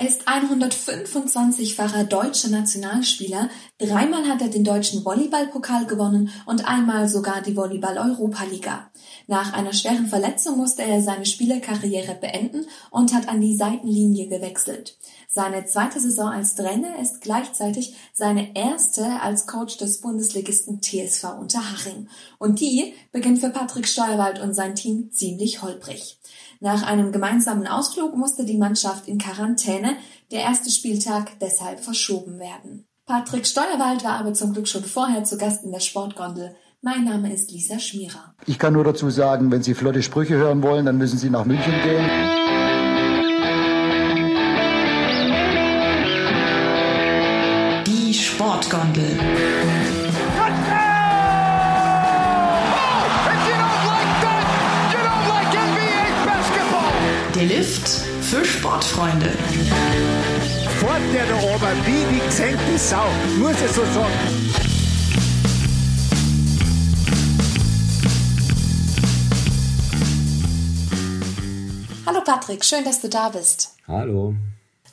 Er ist 125-facher deutscher Nationalspieler, dreimal hat er den deutschen Volleyballpokal gewonnen und einmal sogar die Volleyball-Europaliga. Nach einer schweren Verletzung musste er seine Spielerkarriere beenden und hat an die Seitenlinie gewechselt. Seine zweite Saison als Trainer ist gleichzeitig seine erste als Coach des Bundesligisten TSV Unterhaching. Und die beginnt für Patrick Steuerwald und sein Team ziemlich holprig. Nach einem gemeinsamen Ausflug musste die Mannschaft in Quarantäne, der erste Spieltag deshalb verschoben werden. Patrick Steuerwald war aber zum Glück schon vorher zu Gast in der Sportgondel. Mein Name ist Lisa Schmierer. Ich kann nur dazu sagen, wenn Sie flotte Sprüche hören wollen, dann müssen Sie nach München gehen. Lift für Sportfreunde. Fort der da oben, wie die gesenkte Sau, muss ich so sagen. Hallo Patrick, schön, dass du da bist. Hallo.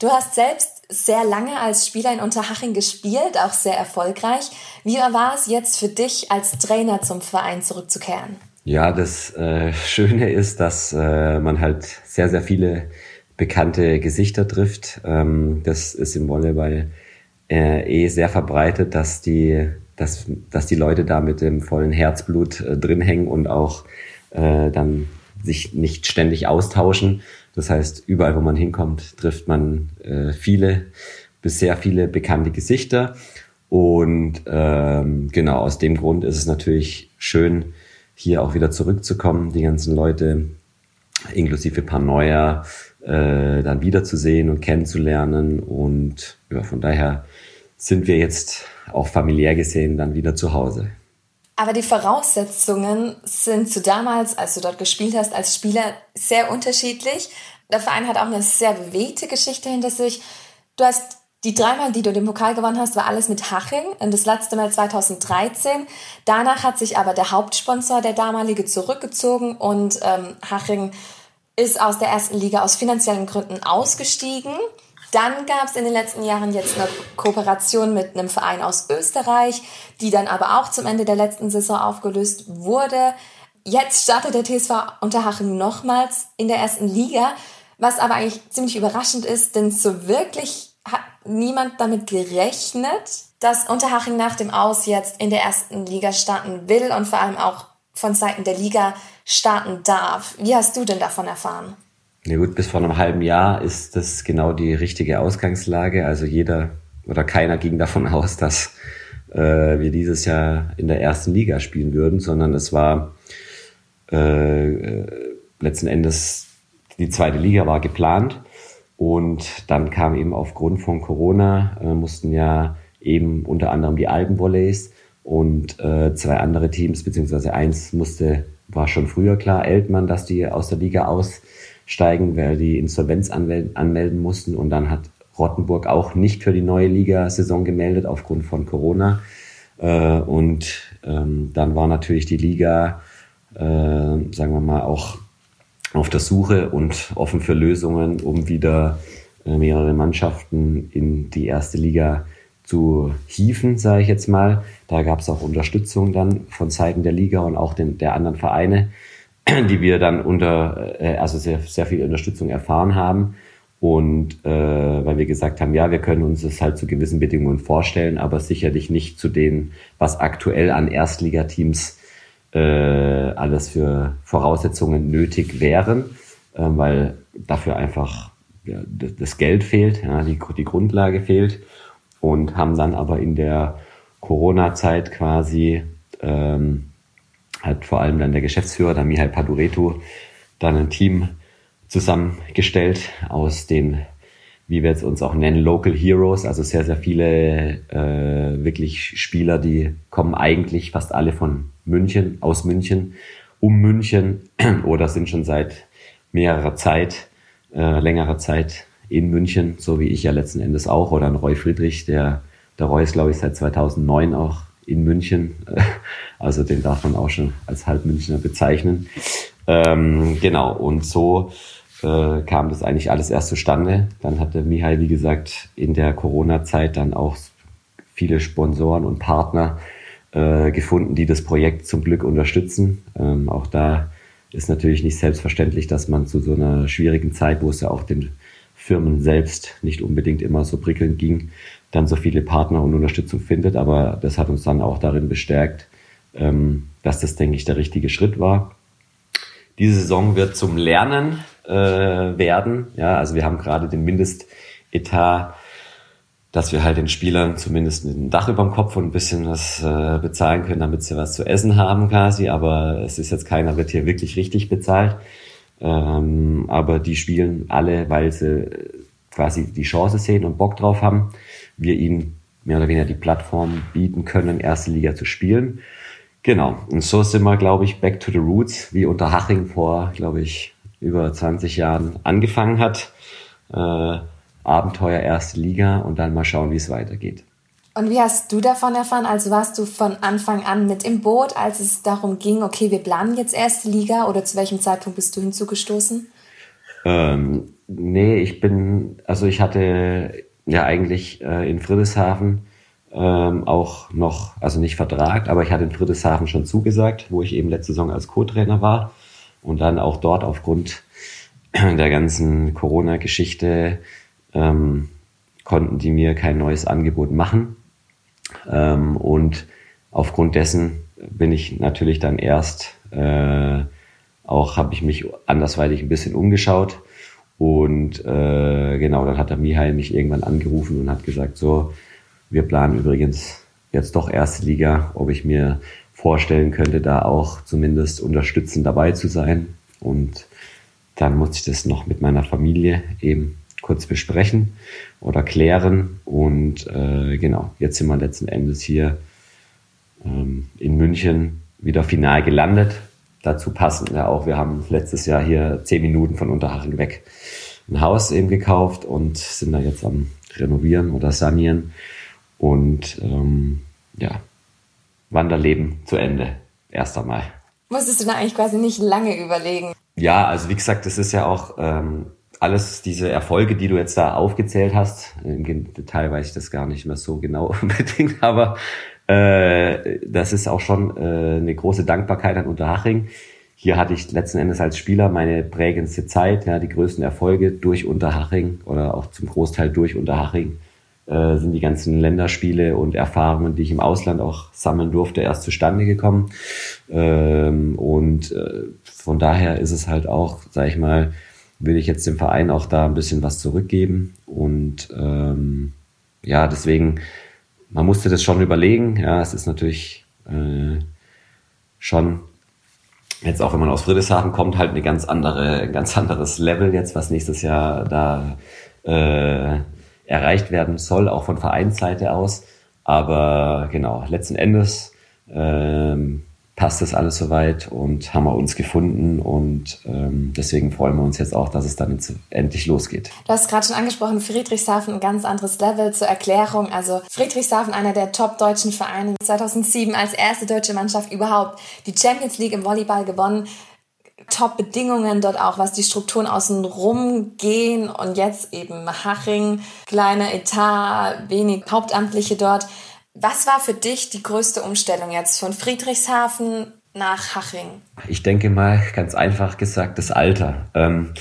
Du hast selbst sehr lange als Spieler in Unterhaching gespielt, auch sehr erfolgreich. Wie war es jetzt für dich, als Trainer zum Verein zurückzukehren? Ja, das äh, Schöne ist, dass äh, man halt sehr, sehr viele bekannte Gesichter trifft. Ähm, das ist im Volleyball äh, eh sehr verbreitet, dass die, dass, dass die Leute da mit dem vollen Herzblut äh, drin hängen und auch äh, dann sich nicht ständig austauschen. Das heißt, überall, wo man hinkommt, trifft man äh, viele, bis sehr viele bekannte Gesichter. Und ähm, genau aus dem Grund ist es natürlich schön, hier auch wieder zurückzukommen, die ganzen Leute, inklusive neuer, äh, dann wiederzusehen und kennenzulernen. Und ja, von daher sind wir jetzt auch familiär gesehen dann wieder zu Hause. Aber die Voraussetzungen sind zu damals, als du dort gespielt hast, als Spieler sehr unterschiedlich. Der Verein hat auch eine sehr bewegte Geschichte hinter sich. Du hast die dreimal, die du den Pokal gewonnen hast, war alles mit Haching das letzte Mal 2013. Danach hat sich aber der Hauptsponsor, der damalige, zurückgezogen und ähm, Haching ist aus der ersten Liga aus finanziellen Gründen ausgestiegen. Dann gab es in den letzten Jahren jetzt eine Kooperation mit einem Verein aus Österreich, die dann aber auch zum Ende der letzten Saison aufgelöst wurde. Jetzt startet der TSV Unterhaching nochmals in der ersten Liga, was aber eigentlich ziemlich überraschend ist, denn so wirklich hat niemand damit gerechnet, dass Unterhaching nach dem Aus jetzt in der ersten Liga starten will und vor allem auch von Seiten der Liga starten darf. Wie hast du denn davon erfahren? Ja gut, bis vor einem halben Jahr ist das genau die richtige Ausgangslage. Also jeder oder keiner ging davon aus, dass äh, wir dieses Jahr in der ersten Liga spielen würden, sondern es war äh, äh, letzten Endes die zweite Liga war geplant und dann kam eben aufgrund von Corona äh, mussten ja eben unter anderem die Alpenvolleys und äh, zwei andere Teams beziehungsweise eins musste war schon früher klar Eltmann, dass die aus der Liga aus steigen, weil die Insolvenz anmelden mussten. Und dann hat Rottenburg auch nicht für die neue Liga-Saison gemeldet aufgrund von Corona. Äh, und ähm, dann war natürlich die Liga, äh, sagen wir mal, auch auf der Suche und offen für Lösungen, um wieder äh, mehrere Mannschaften in die erste Liga zu hieven, sage ich jetzt mal. Da gab es auch Unterstützung dann von Seiten der Liga und auch den, der anderen Vereine. die wir dann unter, äh, also sehr, sehr viel Unterstützung erfahren haben. Und äh, weil wir gesagt haben, ja, wir können uns das halt zu gewissen Bedingungen vorstellen, aber sicherlich nicht zu denen, was aktuell an Erstligateams äh, alles für Voraussetzungen nötig wären, äh, weil dafür einfach ja, das Geld fehlt, ja, die, die Grundlage fehlt. Und haben dann aber in der Corona-Zeit quasi ähm, hat vor allem dann der Geschäftsführer, der Mihai Paduretu, dann ein Team zusammengestellt aus den, wie wir es uns auch nennen, Local Heroes, also sehr, sehr viele äh, wirklich Spieler, die kommen eigentlich fast alle von München, aus München, um München oder sind schon seit mehrerer Zeit, äh, längerer Zeit in München, so wie ich ja letzten Endes auch, oder ein Roy Friedrich, der, der Roy ist, glaube ich, seit 2009 auch in München. Also den darf man auch schon als Halbmünchner bezeichnen. Ähm, genau, und so äh, kam das eigentlich alles erst zustande. Dann hatte Mihai, wie gesagt, in der Corona-Zeit dann auch viele Sponsoren und Partner äh, gefunden, die das Projekt zum Glück unterstützen. Ähm, auch da ist natürlich nicht selbstverständlich, dass man zu so einer schwierigen Zeit, wo es ja auch den Firmen selbst nicht unbedingt immer so prickelnd ging, dann so viele Partner und Unterstützung findet. Aber das hat uns dann auch darin bestärkt, ähm, dass das, denke ich, der richtige Schritt war. Diese Saison wird zum Lernen äh, werden. Ja, also wir haben gerade den Mindestetat dass wir halt den Spielern zumindest ein Dach über dem Kopf und ein bisschen was äh, bezahlen können, damit sie was zu essen haben quasi. Aber es ist jetzt keiner wird hier wirklich richtig bezahlt. Ähm, aber die spielen alle, weil sie quasi die Chance sehen und Bock drauf haben. Wir ihnen mehr oder weniger die Plattform bieten können, erste Liga zu spielen. Genau. Und so sind wir, glaube ich, back to the roots, wie unter Haching vor, glaube ich, über 20 Jahren angefangen hat. Äh, Abenteuer erste Liga und dann mal schauen, wie es weitergeht. Und wie hast du davon erfahren? Also warst du von Anfang an mit im Boot, als es darum ging, okay, wir planen jetzt erste Liga oder zu welchem Zeitpunkt bist du hinzugestoßen? Ähm, nee, ich bin, also ich hatte ja eigentlich äh, in Friedrichshafen ähm, auch noch, also nicht Vertrag, aber ich hatte in Friedrichshafen schon zugesagt, wo ich eben letzte Saison als Co-Trainer war und dann auch dort aufgrund der ganzen Corona-Geschichte ähm, konnten die mir kein neues Angebot machen. Ähm, und aufgrund dessen bin ich natürlich dann erst äh, auch habe ich mich andersweitig ein bisschen umgeschaut und äh, genau dann hat der Mihai mich irgendwann angerufen und hat gesagt so wir planen übrigens jetzt doch erste Liga ob ich mir vorstellen könnte da auch zumindest unterstützend dabei zu sein und dann musste ich das noch mit meiner Familie eben kurz besprechen oder klären. Und äh, genau, jetzt sind wir letzten Endes hier ähm, in München wieder final gelandet. Dazu passend ja auch, wir haben letztes Jahr hier zehn Minuten von Unterhaching weg ein Haus eben gekauft und sind da jetzt am Renovieren oder Sanieren. Und ähm, ja, Wanderleben zu Ende. Erst einmal. Musstest du da eigentlich quasi nicht lange überlegen? Ja, also wie gesagt, das ist ja auch ähm, alles diese Erfolge, die du jetzt da aufgezählt hast, im Detail weiß ich das gar nicht mehr so genau unbedingt, aber äh, das ist auch schon äh, eine große Dankbarkeit an Unterhaching. Hier hatte ich letzten Endes als Spieler meine prägendste Zeit, ja, die größten Erfolge durch Unterhaching oder auch zum Großteil durch Unterhaching äh, sind die ganzen Länderspiele und Erfahrungen, die ich im Ausland auch sammeln durfte, erst zustande gekommen. Ähm, und äh, von daher ist es halt auch, sag ich mal, will ich jetzt dem Verein auch da ein bisschen was zurückgeben. Und ähm, ja, deswegen, man musste das schon überlegen. Ja, es ist natürlich äh, schon jetzt auch wenn man aus Friedrichshafen kommt, halt eine ganz andere, ein ganz anderes Level jetzt, was nächstes Jahr da äh, erreicht werden soll, auch von Vereinsseite aus. Aber genau, letzten Endes ähm, passt das alles soweit und haben wir uns gefunden und ähm, deswegen freuen wir uns jetzt auch, dass es dann jetzt endlich losgeht. Du hast gerade schon angesprochen, Friedrichshafen ein ganz anderes Level zur Erklärung. Also Friedrichshafen, einer der top deutschen Vereine, 2007 als erste deutsche Mannschaft überhaupt die Champions League im Volleyball gewonnen. Top-Bedingungen dort auch, was die Strukturen außen rum gehen und jetzt eben Haching, kleiner Etat, wenig Hauptamtliche dort. Was war für dich die größte Umstellung jetzt von Friedrichshafen nach Haching? Ich denke mal, ganz einfach gesagt, das Alter. Ähm,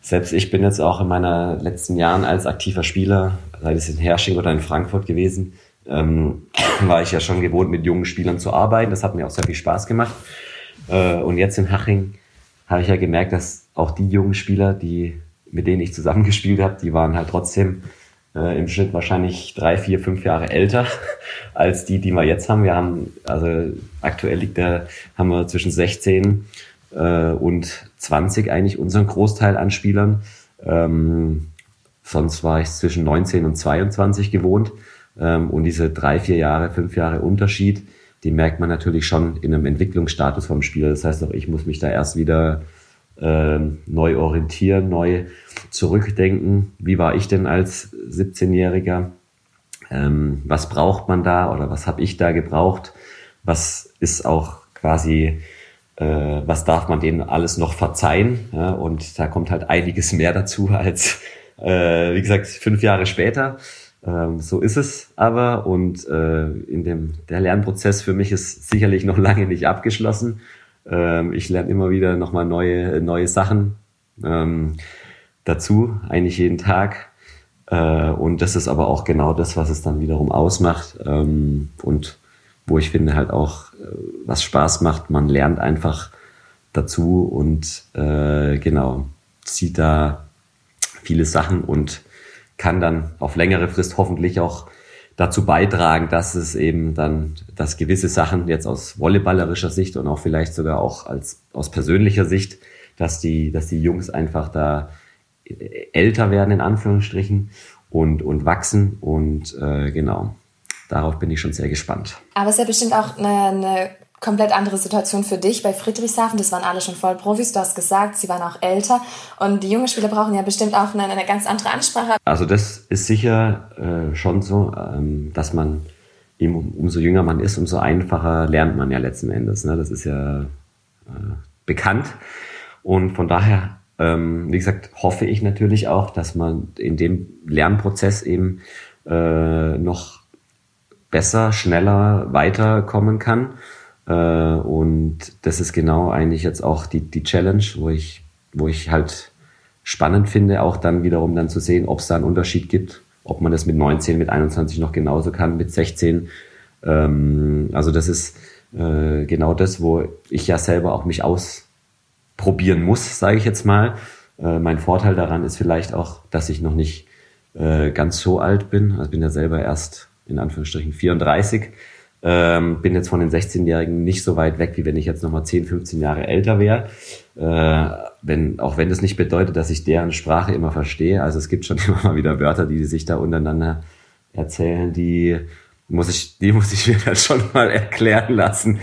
selbst ich bin jetzt auch in meiner letzten Jahren als aktiver Spieler, sei es in Hersching oder in Frankfurt gewesen, ähm, war ich ja schon gewohnt, mit jungen Spielern zu arbeiten. Das hat mir auch sehr viel Spaß gemacht. Äh, und jetzt in Haching habe ich ja gemerkt, dass auch die jungen Spieler, die mit denen ich zusammengespielt habe, die waren halt trotzdem äh, im Schnitt wahrscheinlich drei, vier, fünf Jahre älter als die, die wir jetzt haben. Wir haben, also aktuell liegt der, haben wir zwischen 16 äh, und 20 eigentlich unseren Großteil an Spielern. Ähm, sonst war ich zwischen 19 und 22 gewohnt. Ähm, und diese drei, vier Jahre, fünf Jahre Unterschied, die merkt man natürlich schon in einem Entwicklungsstatus vom Spieler. Das heißt auch, ich muss mich da erst wieder äh, neu orientieren, neu zurückdenken. Wie war ich denn als 17-Jähriger? Ähm, was braucht man da oder was habe ich da gebraucht? Was ist auch quasi äh, was darf man denen alles noch verzeihen. Ja? Und da kommt halt einiges mehr dazu als, äh, wie gesagt, fünf Jahre später. Ähm, so ist es aber. Und äh, in dem der Lernprozess für mich ist sicherlich noch lange nicht abgeschlossen. Ähm, ich lerne immer wieder nochmal neue, neue Sachen ähm, dazu, eigentlich jeden Tag. Äh, und das ist aber auch genau das, was es dann wiederum ausmacht. Ähm, und wo ich finde halt auch, äh, was Spaß macht, man lernt einfach dazu und äh, genau, sieht da viele Sachen und kann dann auf längere Frist hoffentlich auch dazu beitragen, dass es eben dann, dass gewisse Sachen jetzt aus volleyballerischer Sicht und auch vielleicht sogar auch als aus persönlicher Sicht, dass die, dass die Jungs einfach da älter werden in Anführungsstrichen und und wachsen und äh, genau darauf bin ich schon sehr gespannt. Aber es ist ja bestimmt auch eine, eine komplett andere Situation für dich bei Friedrichshafen. Das waren alle schon voll Profis. Du hast gesagt, sie waren auch älter. Und die jungen Spieler brauchen ja bestimmt auch eine, eine ganz andere Ansprache. Also das ist sicher äh, schon so, ähm, dass man eben umso jünger man ist, umso einfacher lernt man ja letzten Endes. Ne? Das ist ja äh, bekannt. Und von daher, ähm, wie gesagt, hoffe ich natürlich auch, dass man in dem Lernprozess eben äh, noch besser, schneller weiterkommen kann und das ist genau eigentlich jetzt auch die, die Challenge, wo ich, wo ich halt spannend finde, auch dann wiederum dann zu sehen, ob es da einen Unterschied gibt, ob man das mit 19, mit 21 noch genauso kann, mit 16. Ähm, also das ist äh, genau das, wo ich ja selber auch mich ausprobieren muss, sage ich jetzt mal. Äh, mein Vorteil daran ist vielleicht auch, dass ich noch nicht äh, ganz so alt bin. Also bin ja selber erst in Anführungsstrichen 34. Ähm, bin jetzt von den 16-Jährigen nicht so weit weg, wie wenn ich jetzt nochmal 10, 15 Jahre älter wäre. Äh, wenn, auch wenn das nicht bedeutet, dass ich deren Sprache immer verstehe. Also es gibt schon immer mal wieder Wörter, die sich da untereinander erzählen, die muss ich, die muss ich mir dann schon mal erklären lassen.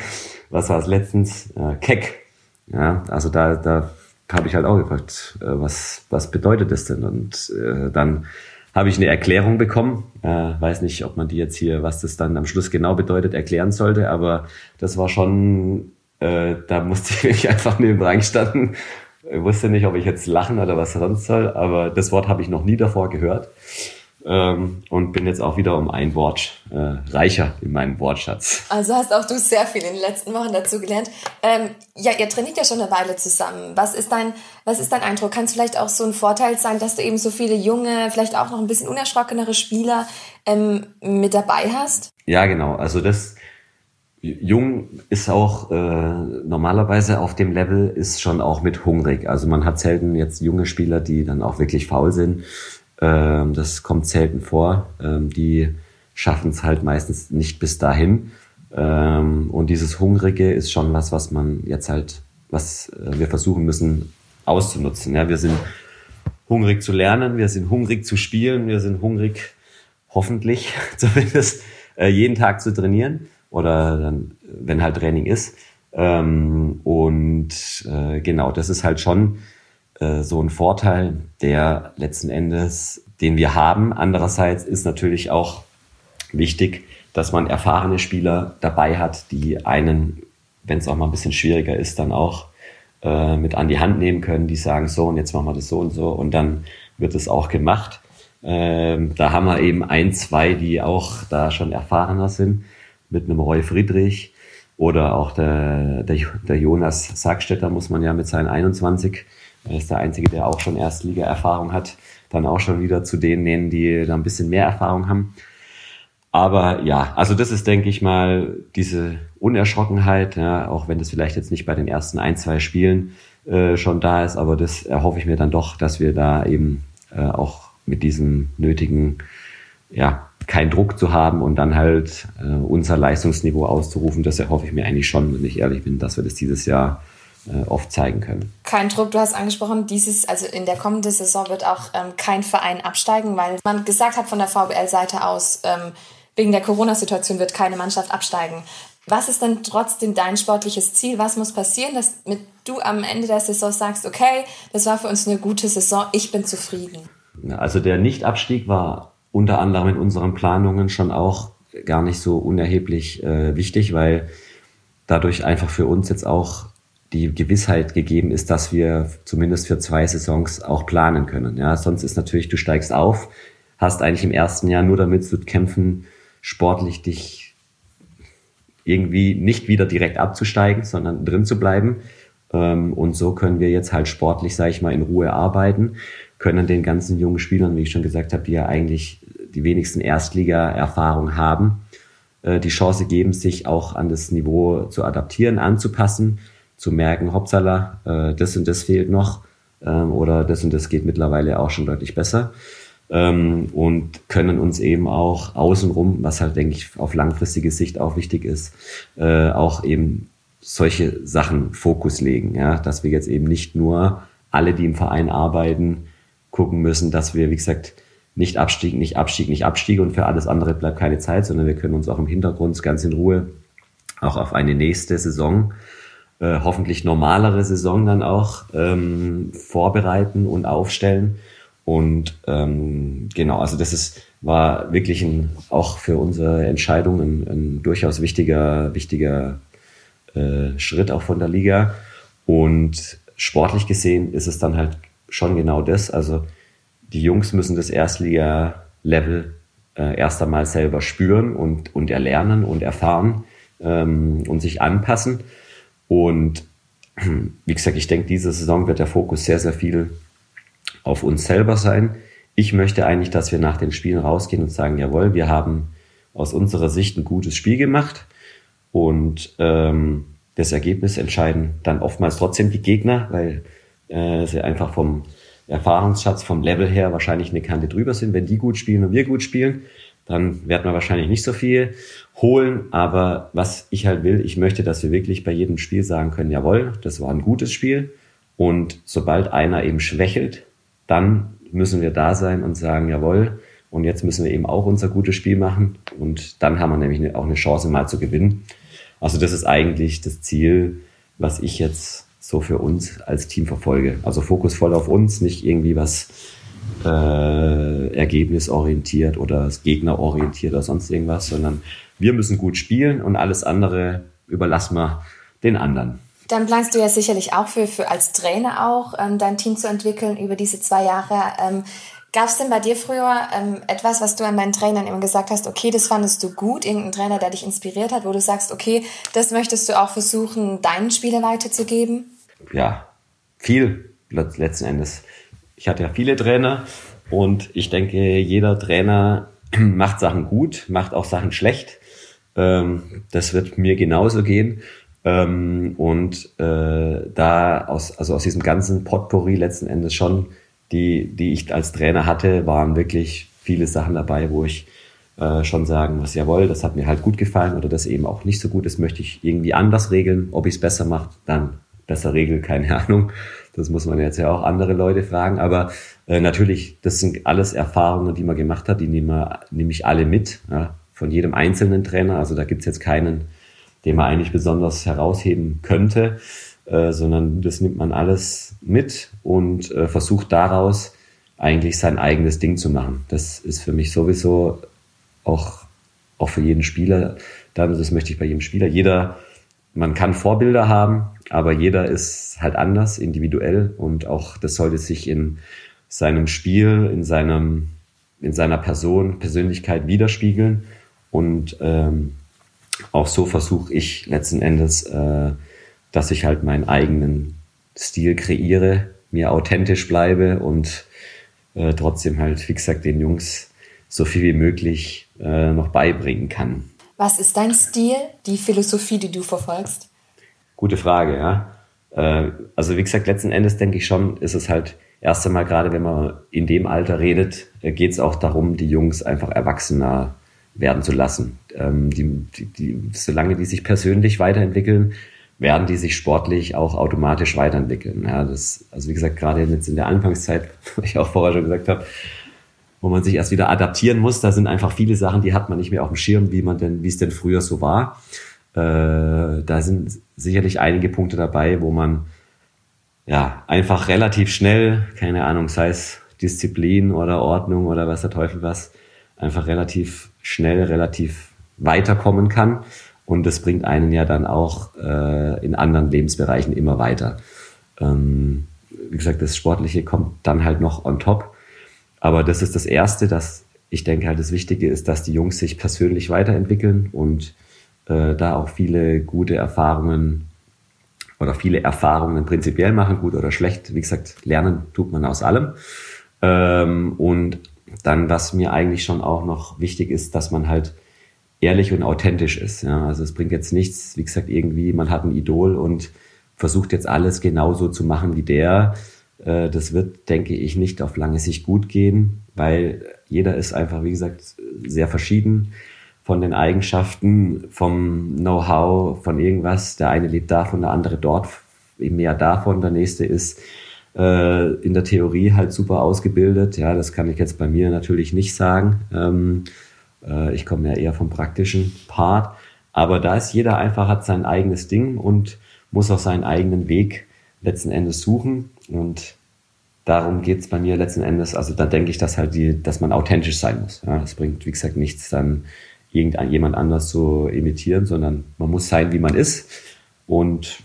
Was war es letztens? Äh, Keck. Ja, also da, da habe ich halt auch gefragt, äh, was, was bedeutet das denn? Und äh, dann habe ich eine Erklärung bekommen. Äh, weiß nicht, ob man die jetzt hier, was das dann am Schluss genau bedeutet, erklären sollte, aber das war schon, äh, da musste ich mich einfach neben dran standen. Ich wusste nicht, ob ich jetzt lachen oder was sonst soll, aber das Wort habe ich noch nie davor gehört. Ähm, und bin jetzt auch wieder um ein Wort äh, reicher in meinem Wortschatz. Also hast auch du sehr viel in den letzten Wochen dazu gelernt. Ähm, ja, ihr trainiert ja schon eine Weile zusammen. Was ist dein, was ist dein Eindruck? Kann es vielleicht auch so ein Vorteil sein, dass du eben so viele junge, vielleicht auch noch ein bisschen unerschrockenere Spieler ähm, mit dabei hast? Ja, genau. Also das Jung ist auch äh, normalerweise auf dem Level ist schon auch mit hungrig. Also man hat selten jetzt junge Spieler, die dann auch wirklich faul sind ähm, das kommt selten vor. Ähm, die schaffen es halt meistens nicht bis dahin. Ähm, und dieses Hungrige ist schon was, was man jetzt halt, was äh, wir versuchen müssen auszunutzen. Ja, wir sind hungrig zu lernen, wir sind hungrig zu spielen, wir sind hungrig, hoffentlich zumindest, äh, jeden Tag zu trainieren oder dann, wenn halt Training ist. Ähm, und äh, genau, das ist halt schon äh, so ein Vorteil, der letzten Endes, den wir haben. Andererseits ist natürlich auch wichtig, dass man erfahrene Spieler dabei hat, die einen, wenn es auch mal ein bisschen schwieriger ist, dann auch äh, mit an die Hand nehmen können, die sagen, so und jetzt machen wir das so und so und dann wird es auch gemacht. Ähm, da haben wir eben ein, zwei, die auch da schon erfahrener sind, mit einem Roy Friedrich oder auch der, der, der Jonas Sackstetter muss man ja mit seinen 21 er ist der Einzige, der auch schon Erstliga-Erfahrung hat. Dann auch schon wieder zu denen die da ein bisschen mehr Erfahrung haben. Aber ja, also das ist, denke ich mal, diese Unerschrockenheit, ja, auch wenn das vielleicht jetzt nicht bei den ersten ein, zwei Spielen äh, schon da ist, aber das erhoffe ich mir dann doch, dass wir da eben äh, auch mit diesem nötigen, ja, keinen Druck zu haben und dann halt äh, unser Leistungsniveau auszurufen, das erhoffe ich mir eigentlich schon, wenn ich ehrlich bin, dass wir das dieses Jahr äh, oft zeigen können. Kein Druck, du hast angesprochen, dieses, also in der kommenden Saison wird auch ähm, kein Verein absteigen, weil man gesagt hat von der VBL-Seite aus, ähm, wegen der Corona-Situation wird keine Mannschaft absteigen. Was ist denn trotzdem dein sportliches Ziel? Was muss passieren, dass mit du am Ende der Saison sagst, okay, das war für uns eine gute Saison, ich bin zufrieden? Also der Nichtabstieg war unter anderem in unseren Planungen schon auch gar nicht so unerheblich äh, wichtig, weil dadurch einfach für uns jetzt auch die Gewissheit gegeben ist, dass wir zumindest für zwei Saisons auch planen können. Ja, sonst ist natürlich, du steigst auf, hast eigentlich im ersten Jahr nur damit zu kämpfen, sportlich dich irgendwie nicht wieder direkt abzusteigen, sondern drin zu bleiben. Ähm, und so können wir jetzt halt sportlich, sage ich mal, in Ruhe arbeiten, können den ganzen jungen Spielern, wie ich schon gesagt habe, die ja eigentlich die wenigsten Erstliga-Erfahrung haben, äh, die Chance geben, sich auch an das Niveau zu adaptieren, anzupassen, zu merken, hoppsala, äh, das und das fehlt noch ähm, oder das und das geht mittlerweile auch schon deutlich besser. Ähm, und können uns eben auch außenrum, was halt, denke ich, auf langfristige Sicht auch wichtig ist, äh, auch eben solche Sachen Fokus legen, ja, dass wir jetzt eben nicht nur alle, die im Verein arbeiten, gucken müssen, dass wir, wie gesagt, nicht Abstieg, nicht Abstieg, nicht Abstieg und für alles andere bleibt keine Zeit, sondern wir können uns auch im Hintergrund ganz in Ruhe auch auf eine nächste Saison, äh, hoffentlich normalere Saison dann auch ähm, vorbereiten und aufstellen und ähm, genau, also das ist, war wirklich ein, auch für unsere Entscheidung ein, ein durchaus wichtiger, wichtiger äh, Schritt auch von der Liga. Und sportlich gesehen ist es dann halt schon genau das. Also die Jungs müssen das Erstliga-Level äh, erst einmal selber spüren und, und erlernen und erfahren ähm, und sich anpassen. Und wie gesagt, ich denke, diese Saison wird der Fokus sehr, sehr viel auf uns selber sein. Ich möchte eigentlich, dass wir nach den Spielen rausgehen und sagen, jawohl, wir haben aus unserer Sicht ein gutes Spiel gemacht und ähm, das Ergebnis entscheiden dann oftmals trotzdem die Gegner, weil äh, sie einfach vom Erfahrungsschatz, vom Level her wahrscheinlich eine Kante drüber sind. Wenn die gut spielen und wir gut spielen, dann werden wir wahrscheinlich nicht so viel holen. Aber was ich halt will, ich möchte, dass wir wirklich bei jedem Spiel sagen können, jawohl, das war ein gutes Spiel. Und sobald einer eben schwächelt, dann müssen wir da sein und sagen, jawohl, und jetzt müssen wir eben auch unser gutes Spiel machen. Und dann haben wir nämlich auch eine Chance, mal zu gewinnen. Also das ist eigentlich das Ziel, was ich jetzt so für uns als Team verfolge. Also Fokus voll auf uns, nicht irgendwie was äh, ergebnisorientiert oder gegnerorientiert oder sonst irgendwas, sondern wir müssen gut spielen und alles andere überlassen wir den anderen. Dann planst du ja sicherlich auch für, für als Trainer auch ähm, dein Team zu entwickeln über diese zwei Jahre. Ähm, Gab es denn bei dir früher ähm, etwas, was du an meinen Trainern immer gesagt hast, okay, das fandest du gut, irgendein Trainer, der dich inspiriert hat, wo du sagst, okay, das möchtest du auch versuchen, deinen Spieler weiterzugeben? Ja, viel letzten Endes. Ich hatte ja viele Trainer und ich denke, jeder Trainer macht Sachen gut, macht auch Sachen schlecht. Ähm, das wird mir genauso gehen. Ähm, und äh, da aus, also aus diesem ganzen Potpourri letzten Endes schon, die, die ich als Trainer hatte, waren wirklich viele Sachen dabei, wo ich äh, schon sagen muss, jawohl, das hat mir halt gut gefallen oder das eben auch nicht so gut ist, möchte ich irgendwie anders regeln. Ob ich es besser mache, dann besser regeln, keine Ahnung. Das muss man jetzt ja auch andere Leute fragen. Aber äh, natürlich, das sind alles Erfahrungen, die man gemacht hat, die nehme, nehme ich alle mit, ja, von jedem einzelnen Trainer. Also da gibt's jetzt keinen, den man eigentlich besonders herausheben könnte, äh, sondern das nimmt man alles mit und äh, versucht daraus eigentlich sein eigenes Ding zu machen. Das ist für mich sowieso auch, auch für jeden Spieler, dann, das möchte ich bei jedem Spieler. Jeder, man kann Vorbilder haben, aber jeder ist halt anders, individuell und auch das sollte sich in seinem Spiel, in seinem, in seiner Person, Persönlichkeit widerspiegeln. Und ähm, auch so versuche ich letzten Endes, äh, dass ich halt meinen eigenen Stil kreiere, mir authentisch bleibe und äh, trotzdem halt, wie gesagt, den Jungs so viel wie möglich äh, noch beibringen kann. Was ist dein Stil, die Philosophie, die du verfolgst? Gute Frage, ja. Äh, also wie gesagt, letzten Endes denke ich schon, ist es halt erst einmal gerade, wenn man in dem Alter redet, äh, geht es auch darum, die Jungs einfach erwachsener werden zu lassen. Ähm, die, die, die, solange die sich persönlich weiterentwickeln, werden die sich sportlich auch automatisch weiterentwickeln. Ja, das, also wie gesagt, gerade jetzt in der Anfangszeit, wie ich auch vorher schon gesagt habe, wo man sich erst wieder adaptieren muss, da sind einfach viele Sachen, die hat man nicht mehr auf dem Schirm, wie man denn, wie es denn früher so war. Äh, da sind sicherlich einige Punkte dabei, wo man ja einfach relativ schnell, keine Ahnung, sei es Disziplin oder Ordnung oder was der Teufel was, einfach relativ schnell, relativ weiterkommen kann. Und das bringt einen ja dann auch äh, in anderen Lebensbereichen immer weiter. Ähm, wie gesagt, das Sportliche kommt dann halt noch on top. Aber das ist das Erste, dass ich denke halt das Wichtige ist, dass die Jungs sich persönlich weiterentwickeln und äh, da auch viele gute Erfahrungen oder viele Erfahrungen prinzipiell machen, gut oder schlecht. Wie gesagt, lernen tut man aus allem. Ähm, und dann, was mir eigentlich schon auch noch wichtig ist, dass man halt ehrlich und authentisch ist. Ja? Also es bringt jetzt nichts, wie gesagt, irgendwie, man hat ein Idol und versucht jetzt alles genauso zu machen wie der. Äh, das wird, denke ich, nicht auf lange Sicht gut gehen, weil jeder ist einfach, wie gesagt, sehr verschieden von den Eigenschaften, vom Know-how, von irgendwas. Der eine lebt davon, der andere dort, mehr davon. Der nächste ist äh, in der Theorie halt super ausgebildet. Ja, das kann ich jetzt bei mir natürlich nicht sagen. Ähm, äh, ich komme ja eher vom praktischen Part. Aber da ist jeder einfach, hat sein eigenes Ding und muss auch seinen eigenen Weg letzten Endes suchen. Und darum geht's bei mir letzten Endes. Also da denke ich, dass halt die, dass man authentisch sein muss. Ja, das bringt, wie gesagt, nichts dann irgendjemand anders zu imitieren, sondern man muss sein, wie man ist. Und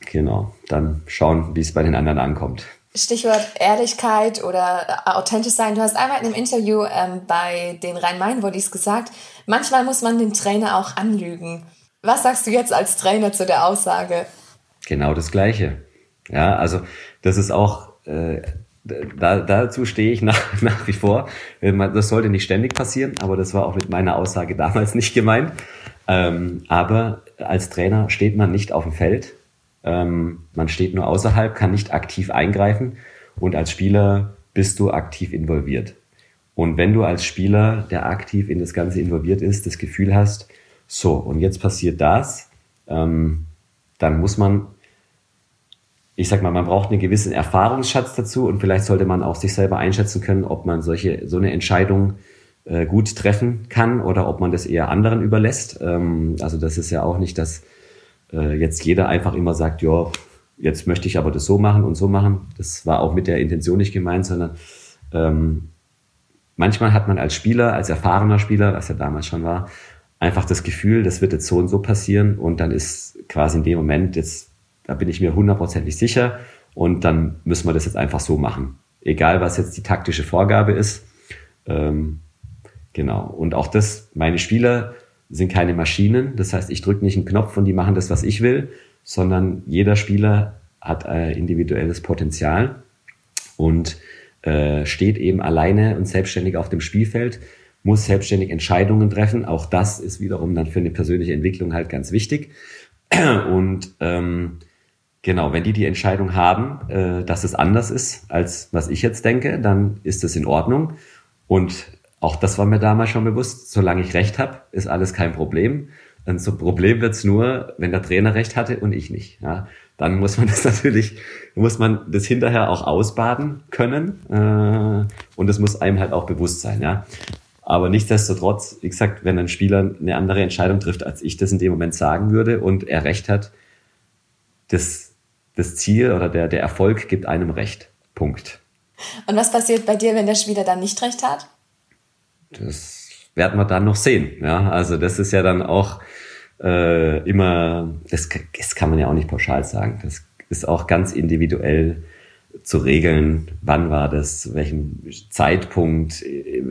genau, dann schauen, wie es bei den anderen ankommt. Stichwort Ehrlichkeit oder authentisch sein. Du hast einmal in einem Interview ähm, bei den Rhein-Main-Bodies gesagt, manchmal muss man den Trainer auch anlügen. Was sagst du jetzt als Trainer zu der Aussage? Genau das Gleiche. Ja, also das ist auch äh, da, dazu stehe ich nach, nach wie vor. Äh, das sollte nicht ständig passieren, aber das war auch mit meiner Aussage damals nicht gemeint. Ähm, aber als Trainer steht man nicht auf dem Feld. Ähm, man steht nur außerhalb, kann nicht aktiv eingreifen und als Spieler bist du aktiv involviert. Und wenn du als Spieler, der aktiv in das Ganze involviert ist, das Gefühl hast, so, und jetzt passiert das, ähm, dann muss man ich sag mal, man braucht einen gewissen Erfahrungsschatz dazu und vielleicht sollte man auch sich selber einschätzen können, ob man solche, so eine Entscheidung äh, gut treffen kann oder ob man das eher anderen überlässt. Ähm, also das ist ja auch nicht, dass äh, jetzt jeder einfach immer sagt, ja, jetzt möchte ich aber das so machen und so machen. Das war auch mit der Intention nicht gemeint, sondern ähm, manchmal hat man als Spieler, als erfahrener Spieler, was ja damals schon war, einfach das Gefühl, das wird jetzt so und so passieren und dann ist quasi in dem Moment jetzt da bin ich mir hundertprozentig sicher. Und dann müssen wir das jetzt einfach so machen. Egal, was jetzt die taktische Vorgabe ist. Ähm, genau. Und auch das, meine Spieler sind keine Maschinen. Das heißt, ich drücke nicht einen Knopf und die machen das, was ich will, sondern jeder Spieler hat äh, individuelles Potenzial und äh, steht eben alleine und selbstständig auf dem Spielfeld, muss selbstständig Entscheidungen treffen. Auch das ist wiederum dann für eine persönliche Entwicklung halt ganz wichtig. Und ähm, Genau, wenn die die Entscheidung haben, äh, dass es anders ist, als was ich jetzt denke, dann ist es in Ordnung. Und auch das war mir damals schon bewusst, solange ich recht habe, ist alles kein Problem. Ein so Problem wird's nur, wenn der Trainer recht hatte und ich nicht. Ja, dann muss man das natürlich, muss man das hinterher auch ausbaden können. Äh, und es muss einem halt auch bewusst sein. Ja, aber nichtsdestotrotz, wie gesagt, wenn ein Spieler eine andere Entscheidung trifft, als ich das in dem Moment sagen würde und er recht hat, das das Ziel oder der, der Erfolg gibt einem Recht. Punkt. Und was passiert bei dir, wenn der Spieler dann nicht recht hat? Das werden wir dann noch sehen. Ja, also das ist ja dann auch äh, immer, das, das kann man ja auch nicht pauschal sagen. Das ist auch ganz individuell zu regeln, wann war das, welchen Zeitpunkt,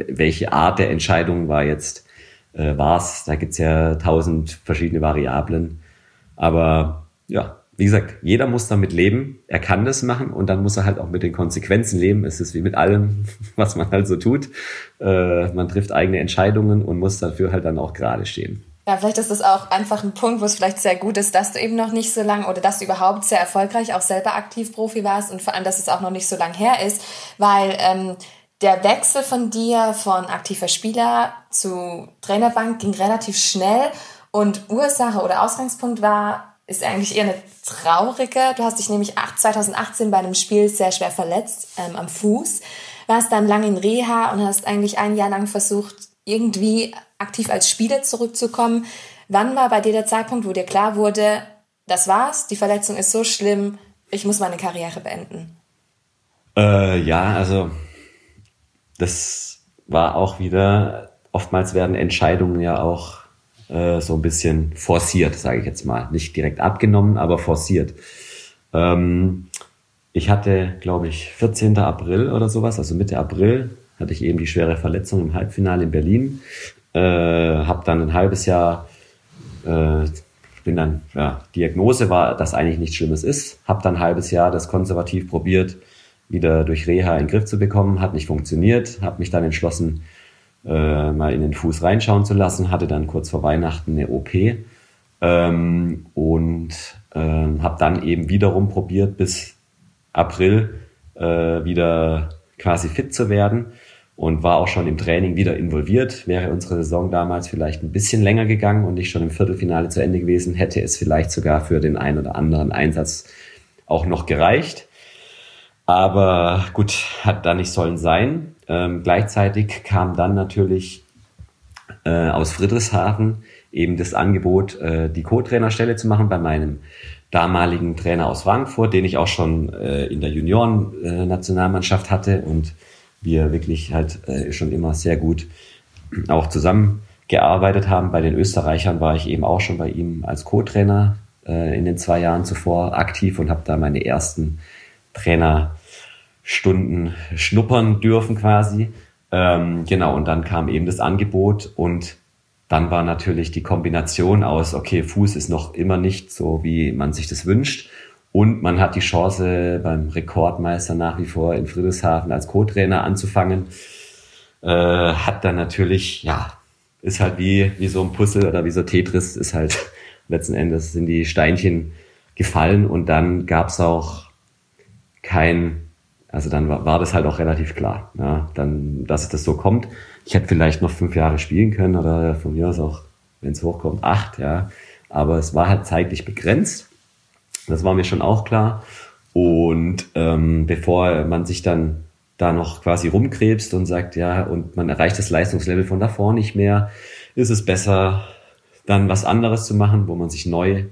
welche Art der Entscheidung war jetzt, äh, war's. Da gibt's ja tausend verschiedene Variablen. Aber ja, wie gesagt, jeder muss damit leben. Er kann das machen und dann muss er halt auch mit den Konsequenzen leben. Es ist wie mit allem, was man halt so tut. Äh, man trifft eigene Entscheidungen und muss dafür halt dann auch gerade stehen. Ja, vielleicht ist das auch einfach ein Punkt, wo es vielleicht sehr gut ist, dass du eben noch nicht so lange oder dass du überhaupt sehr erfolgreich auch selber aktiv Profi warst und vor allem, dass es auch noch nicht so lange her ist, weil ähm, der Wechsel von dir von aktiver Spieler zu Trainerbank ging relativ schnell und Ursache oder Ausgangspunkt war ist eigentlich eher eine traurige. Du hast dich nämlich 2018 bei einem Spiel sehr schwer verletzt ähm, am Fuß, warst dann lange in Reha und hast eigentlich ein Jahr lang versucht, irgendwie aktiv als Spieler zurückzukommen. Wann war bei dir der Zeitpunkt, wo dir klar wurde, das war's, die Verletzung ist so schlimm, ich muss meine Karriere beenden? Äh, ja, also das war auch wieder, oftmals werden Entscheidungen ja auch äh, so ein bisschen forciert, sage ich jetzt mal. Nicht direkt abgenommen, aber forciert. Ähm, ich hatte, glaube ich, 14. April oder sowas, also Mitte April, hatte ich eben die schwere Verletzung im Halbfinale in Berlin. Äh, habe dann ein halbes Jahr, äh, bin dann, ja, Diagnose war, dass eigentlich nichts Schlimmes ist. Habe dann ein halbes Jahr das konservativ probiert, wieder durch Reha in den Griff zu bekommen. Hat nicht funktioniert. Habe mich dann entschlossen, äh, mal in den Fuß reinschauen zu lassen. Hatte dann kurz vor Weihnachten eine OP. Ähm, und äh, habe dann eben wiederum probiert, bis April äh, wieder quasi fit zu werden und war auch schon im Training wieder involviert. Wäre unsere Saison damals vielleicht ein bisschen länger gegangen und nicht schon im Viertelfinale zu Ende gewesen, hätte es vielleicht sogar für den einen oder anderen Einsatz auch noch gereicht. Aber gut, hat da nicht sollen sein. Ähm, gleichzeitig kam dann natürlich äh, aus Friedrichshafen eben das Angebot, äh, die Co-Trainerstelle zu machen bei meinem damaligen Trainer aus Frankfurt, den ich auch schon äh, in der Junioren-Nationalmannschaft hatte und wir wirklich halt äh, schon immer sehr gut auch zusammengearbeitet haben. Bei den Österreichern war ich eben auch schon bei ihm als Co-Trainer äh, in den zwei Jahren zuvor aktiv und habe da meine ersten Trainerstunden schnuppern dürfen quasi. Ähm, genau, und dann kam eben das Angebot und dann war natürlich die Kombination aus, okay, Fuß ist noch immer nicht so, wie man sich das wünscht. Und man hat die Chance, beim Rekordmeister nach wie vor in Friedrichshafen als Co-Trainer anzufangen. Äh, hat dann natürlich, ja, ist halt wie, wie so ein Puzzle oder wie so Tetris, ist halt letzten Endes sind die Steinchen gefallen und dann gab's auch kein, also dann war, war das halt auch relativ klar, ja, dann, dass das so kommt. Ich hätte vielleicht noch fünf Jahre spielen können oder von mir aus auch, wenn es hochkommt, acht, ja. Aber es war halt zeitlich begrenzt. Das war mir schon auch klar. Und ähm, bevor man sich dann da noch quasi rumkrebst und sagt, ja, und man erreicht das Leistungslevel von davor nicht mehr, ist es besser, dann was anderes zu machen, wo man sich neu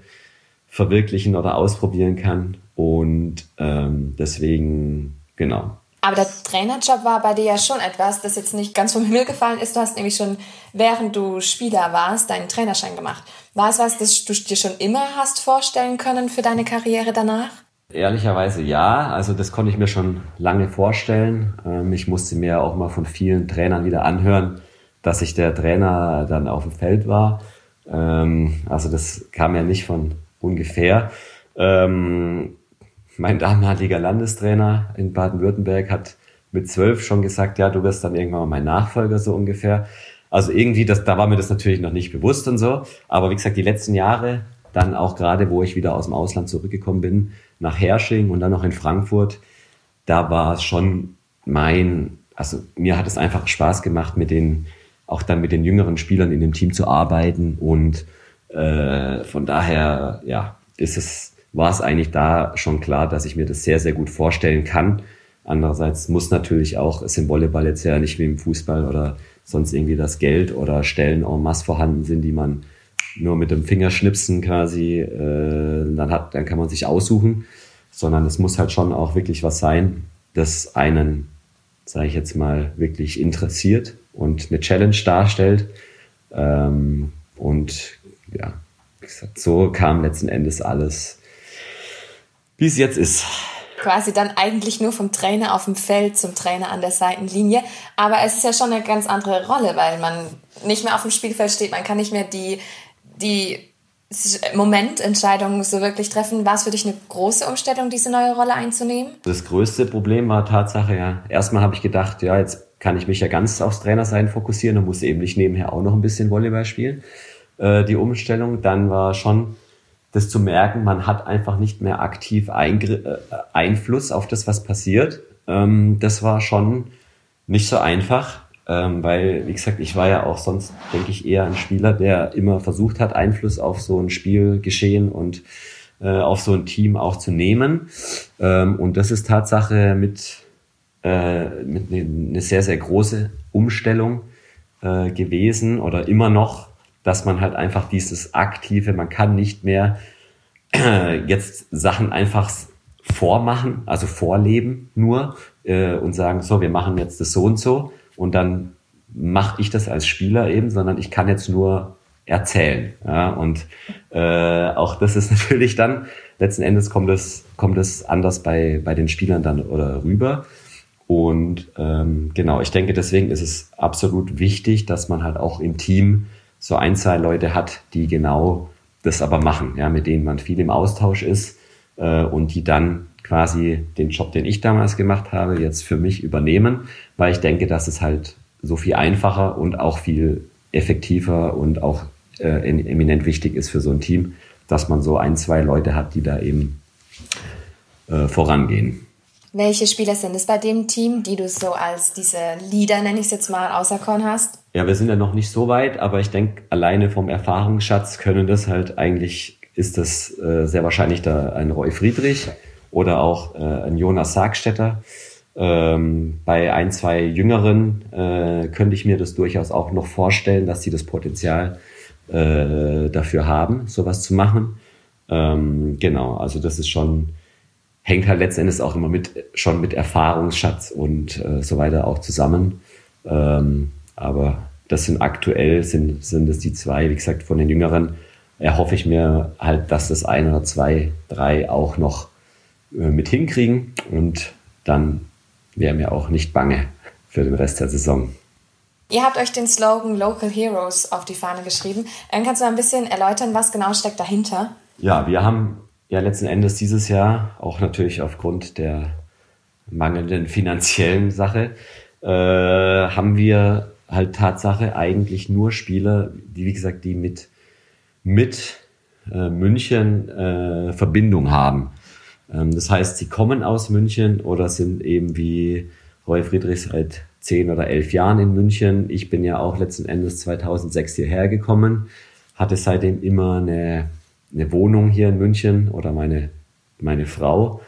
verwirklichen oder ausprobieren kann. Und ähm, deswegen, genau, aber der Trainerjob war bei dir ja schon etwas, das jetzt nicht ganz vom Himmel gefallen ist. Du hast nämlich schon, während du Spieler warst, deinen Trainerschein gemacht. War es was, das du dir schon immer hast vorstellen können für deine Karriere danach? Ehrlicherweise ja. Also das konnte ich mir schon lange vorstellen. Ähm, ich musste mir auch mal von vielen Trainern wieder anhören, dass ich der Trainer dann auf dem Feld war. Ähm, also das kam ja nicht von ungefähr. Ähm, mein damaliger Landestrainer in Baden-Württemberg hat mit zwölf schon gesagt, ja, du wirst dann irgendwann mal mein Nachfolger so ungefähr. Also irgendwie, das, da war mir das natürlich noch nicht bewusst und so. Aber wie gesagt, die letzten Jahre, dann auch gerade, wo ich wieder aus dem Ausland zurückgekommen bin, nach Hersching und dann noch in Frankfurt, da war es schon mein, also mir hat es einfach Spaß gemacht, mit den, auch dann mit den jüngeren Spielern in dem Team zu arbeiten und äh, von daher, ja, ist es war es eigentlich da schon klar, dass ich mir das sehr, sehr gut vorstellen kann. Andererseits muss natürlich auch, es im Volleyball jetzt ja nicht wie im Fußball oder sonst irgendwie das Geld oder Stellen en masse vorhanden sind, die man nur mit dem Fingerschnipsen quasi, äh, dann hat, dann kann man sich aussuchen, sondern es muss halt schon auch wirklich was sein, das einen, sage ich jetzt mal, wirklich interessiert und eine Challenge darstellt. Ähm, und ja, wie gesagt, so kam letzten Endes alles wie es jetzt ist. Quasi dann eigentlich nur vom Trainer auf dem Feld zum Trainer an der Seitenlinie. Aber es ist ja schon eine ganz andere Rolle, weil man nicht mehr auf dem Spielfeld steht. Man kann nicht mehr die, die Momententscheidungen so wirklich treffen. War es für dich eine große Umstellung, diese neue Rolle einzunehmen? Das größte Problem war Tatsache, ja. Erstmal habe ich gedacht, ja, jetzt kann ich mich ja ganz aufs Trainersein fokussieren und muss eben nicht nebenher auch noch ein bisschen Volleyball spielen. Äh, die Umstellung. Dann war schon das zu merken, man hat einfach nicht mehr aktiv Eingr äh, Einfluss auf das, was passiert. Ähm, das war schon nicht so einfach, ähm, weil, wie gesagt, ich war ja auch sonst, denke ich, eher ein Spieler, der immer versucht hat, Einfluss auf so ein Spielgeschehen und äh, auf so ein Team auch zu nehmen. Ähm, und das ist Tatsache mit, äh, mit ne, eine sehr, sehr große Umstellung äh, gewesen oder immer noch dass man halt einfach dieses aktive, man kann nicht mehr äh, jetzt Sachen einfach vormachen, also vorleben nur äh, und sagen, so, wir machen jetzt das so und so und dann mache ich das als Spieler eben, sondern ich kann jetzt nur erzählen. Ja? Und äh, auch das ist natürlich dann, letzten Endes kommt es, kommt es anders bei, bei den Spielern dann oder rüber. Und ähm, genau, ich denke, deswegen ist es absolut wichtig, dass man halt auch im Team so ein, zwei Leute hat, die genau das aber machen, ja, mit denen man viel im Austausch ist äh, und die dann quasi den Job, den ich damals gemacht habe, jetzt für mich übernehmen, weil ich denke, dass es halt so viel einfacher und auch viel effektiver und auch äh, eminent wichtig ist für so ein Team, dass man so ein, zwei Leute hat, die da eben äh, vorangehen. Welche Spieler sind es bei dem Team, die du so als diese Leader, nenne ich es jetzt mal, auserkoren hast? Ja, wir sind ja noch nicht so weit, aber ich denke, alleine vom Erfahrungsschatz können das halt eigentlich, ist das äh, sehr wahrscheinlich da ein Roy Friedrich oder auch äh, ein Jonas Sargstetter. Ähm, bei ein, zwei Jüngeren äh, könnte ich mir das durchaus auch noch vorstellen, dass sie das Potenzial äh, dafür haben, sowas zu machen. Ähm, genau, also das ist schon hängt halt letztendlich auch immer mit schon mit Erfahrungsschatz und äh, so weiter auch zusammen. Ähm, aber das sind aktuell sind sind es die zwei, wie gesagt, von den Jüngeren erhoffe ich mir halt, dass das ein oder zwei, drei auch noch äh, mit hinkriegen und dann wäre mir auch nicht bange für den Rest der Saison. Ihr habt euch den Slogan Local Heroes auf die Fahne geschrieben. Dann kannst du ein bisschen erläutern, was genau steckt dahinter? Ja, wir haben ja letzten Endes dieses Jahr, auch natürlich aufgrund der mangelnden finanziellen Sache, äh, haben wir halt Tatsache eigentlich nur Spieler, die wie gesagt, die mit mit äh, München äh, Verbindung haben. Ähm, das heißt, sie kommen aus München oder sind eben wie Roy Friedrich seit zehn oder elf Jahren in München. Ich bin ja auch letzten Endes 2006 hierher gekommen, hatte seitdem immer eine eine Wohnung hier in München oder meine, meine Frau.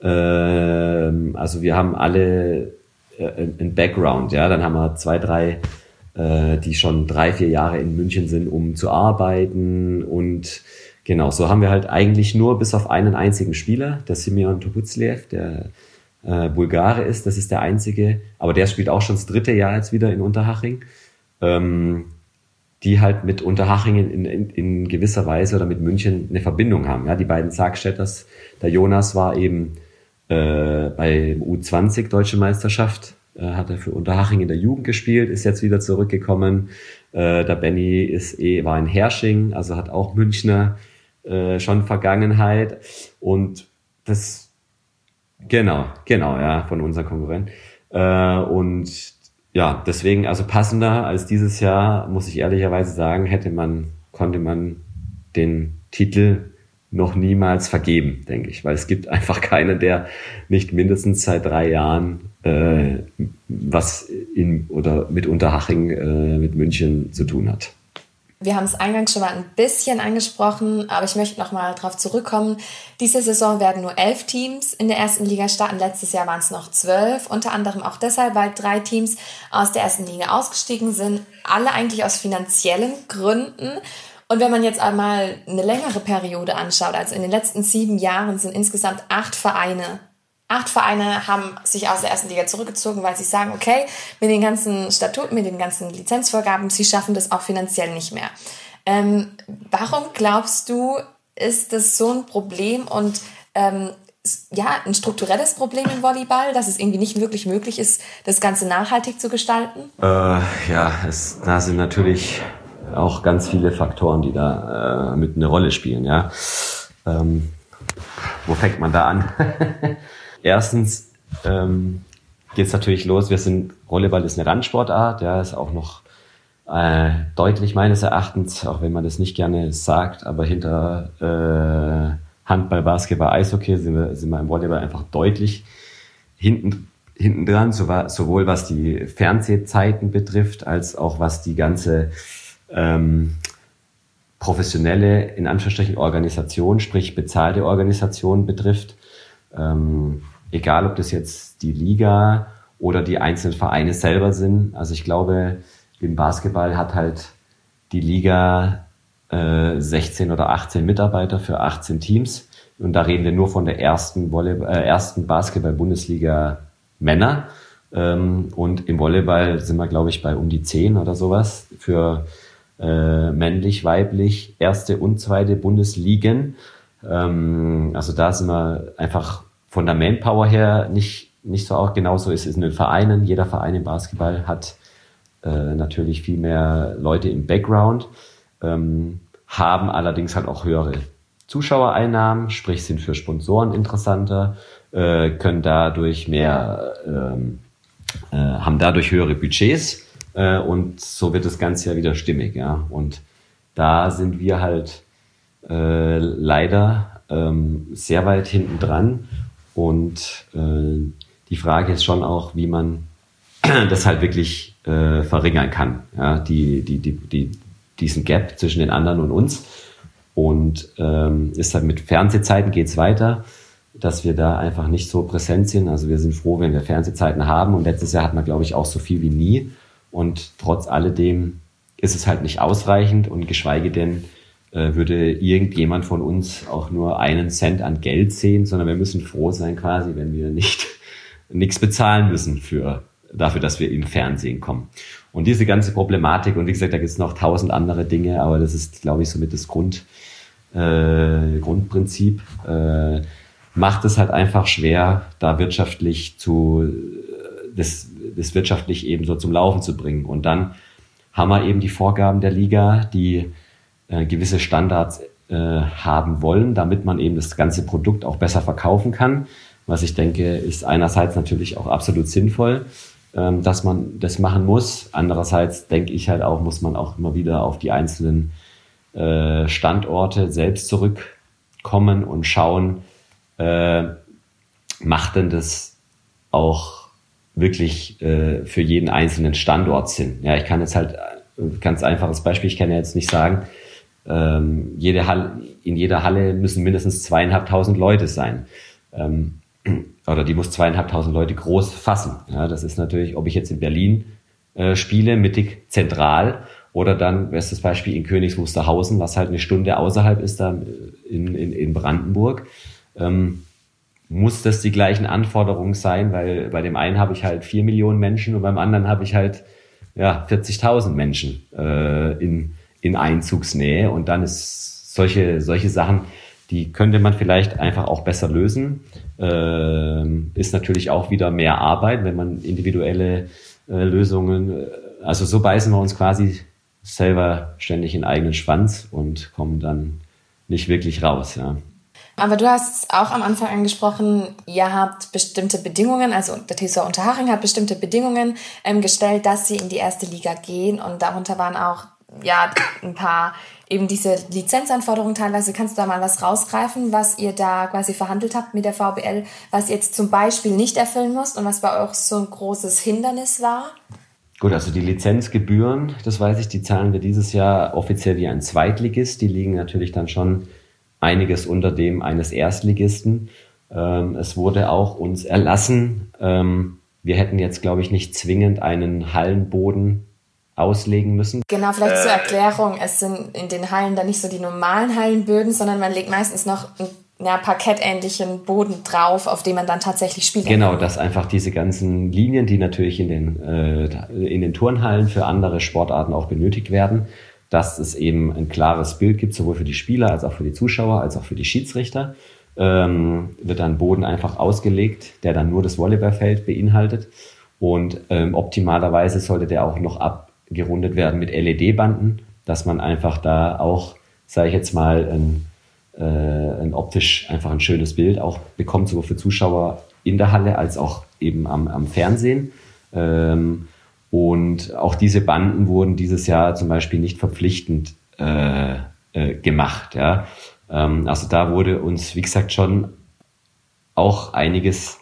Ähm, also wir haben alle äh, ein Background, ja. Dann haben wir zwei, drei, äh, die schon drei, vier Jahre in München sind, um zu arbeiten. Und genau, so haben wir halt eigentlich nur bis auf einen einzigen Spieler, der Simeon Tobuzlev, der äh, Bulgare ist. Das ist der einzige, aber der spielt auch schon das dritte Jahr jetzt wieder in Unterhaching. Ähm, die halt mit Unterhachingen in, in, in gewisser Weise oder mit München eine Verbindung haben. Ja, die beiden Sargstädters, der Jonas war eben äh, bei U20 Deutsche Meisterschaft, äh, hat er für Unterhaching in der Jugend gespielt, ist jetzt wieder zurückgekommen. Äh, der Benny ist eh, war in Hersching, also hat auch Münchner äh, schon Vergangenheit. Und das, genau, genau, ja, von unseren Konkurrenten. Äh, und ja, deswegen, also passender als dieses Jahr, muss ich ehrlicherweise sagen, hätte man, konnte man den Titel noch niemals vergeben, denke ich, weil es gibt einfach keinen, der nicht mindestens seit drei Jahren äh, was in oder mit Unterhaching, äh, mit München zu tun hat. Wir haben es eingangs schon mal ein bisschen angesprochen, aber ich möchte noch mal darauf zurückkommen. Diese Saison werden nur elf Teams in der ersten Liga starten. Letztes Jahr waren es noch zwölf, unter anderem auch deshalb, weil drei Teams aus der ersten Liga ausgestiegen sind, alle eigentlich aus finanziellen Gründen. Und wenn man jetzt einmal eine längere Periode anschaut, also in den letzten sieben Jahren sind insgesamt acht Vereine Acht Vereine haben sich aus der ersten Liga zurückgezogen, weil sie sagen, okay, mit den ganzen Statuten, mit den ganzen Lizenzvorgaben, sie schaffen das auch finanziell nicht mehr. Ähm, warum glaubst du, ist das so ein Problem und ähm, ja, ein strukturelles Problem im Volleyball, dass es irgendwie nicht wirklich möglich ist, das Ganze nachhaltig zu gestalten? Äh, ja, es, da sind natürlich auch ganz viele Faktoren, die da äh, mit eine Rolle spielen. Ja, ähm, wo fängt man da an? Erstens ähm, geht es natürlich los. Wir sind Volleyball ist eine Randsportart, ja, ist auch noch äh, deutlich meines Erachtens, auch wenn man das nicht gerne sagt, aber hinter äh, Handball, Basketball, Eishockey sind wir, sind wir im Volleyball einfach deutlich hinten hinten dran, sowohl was die Fernsehzeiten betrifft, als auch was die ganze ähm, professionelle, in Anführungsstrichen, Organisation, sprich bezahlte Organisation betrifft. Ähm, egal ob das jetzt die Liga oder die einzelnen Vereine selber sind. Also ich glaube, im Basketball hat halt die Liga äh, 16 oder 18 Mitarbeiter für 18 Teams. Und da reden wir nur von der ersten, Volleyball, äh, ersten Basketball-Bundesliga Männer. Ähm, und im Volleyball sind wir, glaube ich, bei um die 10 oder sowas für äh, männlich, weiblich, erste und zweite Bundesligen. Ähm, also da sind wir einfach von der Manpower her nicht, nicht so auch genauso ist es in den Vereinen. Jeder Verein im Basketball hat äh, natürlich viel mehr Leute im Background, ähm, haben allerdings halt auch höhere Zuschauereinnahmen, sprich sind für Sponsoren interessanter, äh, können dadurch mehr, ähm, äh, haben dadurch höhere Budgets äh, und so wird das Ganze ja wieder stimmig, ja. Und da sind wir halt äh, leider ähm, sehr weit hinten dran und äh, die Frage ist schon auch, wie man das halt wirklich äh, verringern kann, ja, die, die, die, die, diesen Gap zwischen den anderen und uns. Und ähm, ist halt mit Fernsehzeiten geht's weiter, dass wir da einfach nicht so präsent sind. Also wir sind froh, wenn wir Fernsehzeiten haben. Und letztes Jahr hatten wir, glaube ich, auch so viel wie nie. Und trotz alledem ist es halt nicht ausreichend und geschweige denn würde irgendjemand von uns auch nur einen Cent an Geld sehen, sondern wir müssen froh sein quasi, wenn wir nicht nichts bezahlen müssen für dafür, dass wir im Fernsehen kommen. Und diese ganze Problematik, und wie gesagt, da gibt es noch tausend andere Dinge, aber das ist, glaube ich, somit das Grund, äh, Grundprinzip, äh, macht es halt einfach schwer, da wirtschaftlich zu, das, das wirtschaftlich eben so zum Laufen zu bringen. Und dann haben wir eben die Vorgaben der Liga, die äh, gewisse Standards äh, haben wollen, damit man eben das ganze Produkt auch besser verkaufen kann. Was ich denke, ist einerseits natürlich auch absolut sinnvoll ähm, dass man das machen muss. Andererseits denke ich halt auch, muss man auch immer wieder auf die einzelnen äh, Standorte selbst zurückkommen und schauen, äh, macht denn das auch wirklich äh, für jeden einzelnen Standort Sinn? Ja, ich kann jetzt halt äh, ganz einfaches Beispiel, ich kann ja jetzt nicht sagen, ähm, jede Halle, in jeder Halle müssen mindestens zweieinhalbtausend Leute sein. Ähm, oder die muss zweieinhalbtausend Leute groß fassen. Ja, das ist natürlich, ob ich jetzt in Berlin äh, spiele, mittig zentral, oder dann, bestes Beispiel in Königs Wusterhausen, was halt eine Stunde außerhalb ist, da in, in, in Brandenburg. Ähm, muss das die gleichen Anforderungen sein, weil bei dem einen habe ich halt vier Millionen Menschen und beim anderen habe ich halt ja, 40.000 Menschen äh, in, in Einzugsnähe und dann ist solche, solche Sachen, die könnte man vielleicht einfach auch besser lösen. Ähm, ist natürlich auch wieder mehr Arbeit, wenn man individuelle äh, Lösungen, äh, also so beißen wir uns quasi selber ständig in eigenen Schwanz und kommen dann nicht wirklich raus, ja. Aber du hast auch am Anfang angesprochen, ihr habt bestimmte Bedingungen, also der TSV Unterhaching hat bestimmte Bedingungen ähm, gestellt, dass sie in die erste Liga gehen und darunter waren auch ja ein paar eben diese Lizenzanforderungen teilweise. Kannst du da mal was rausgreifen, was ihr da quasi verhandelt habt mit der VBL, was ihr jetzt zum Beispiel nicht erfüllen musst und was bei euch so ein großes Hindernis war? Gut, also die Lizenzgebühren, das weiß ich, die zahlen wir dieses Jahr offiziell wie ein Zweitligist. Die liegen natürlich dann schon einiges unter dem eines Erstligisten. Ähm, es wurde auch uns erlassen, ähm, wir hätten jetzt, glaube ich, nicht zwingend einen Hallenboden auslegen müssen. Genau, vielleicht äh, zur Erklärung, es sind in den Hallen dann nicht so die normalen Hallenböden, sondern man legt meistens noch einen ja, parkettähnlichen Boden drauf, auf dem man dann tatsächlich spielt. Genau, dass einfach diese ganzen Linien, die natürlich in den, äh, in den Turnhallen für andere Sportarten auch benötigt werden, dass es eben ein klares Bild gibt, sowohl für die Spieler als auch für die Zuschauer, als auch für die Schiedsrichter. Ähm, wird dann Boden einfach ausgelegt, der dann nur das Volleyballfeld beinhaltet. Und ähm, optimalerweise sollte der auch noch ab, gerundet werden mit LED-Banden, dass man einfach da auch, sage ich jetzt mal, ein, äh, ein optisch einfach ein schönes Bild auch bekommt, sowohl für Zuschauer in der Halle als auch eben am, am Fernsehen. Ähm, und auch diese Banden wurden dieses Jahr zum Beispiel nicht verpflichtend äh, äh, gemacht. Ja? Ähm, also da wurde uns, wie gesagt, schon auch einiges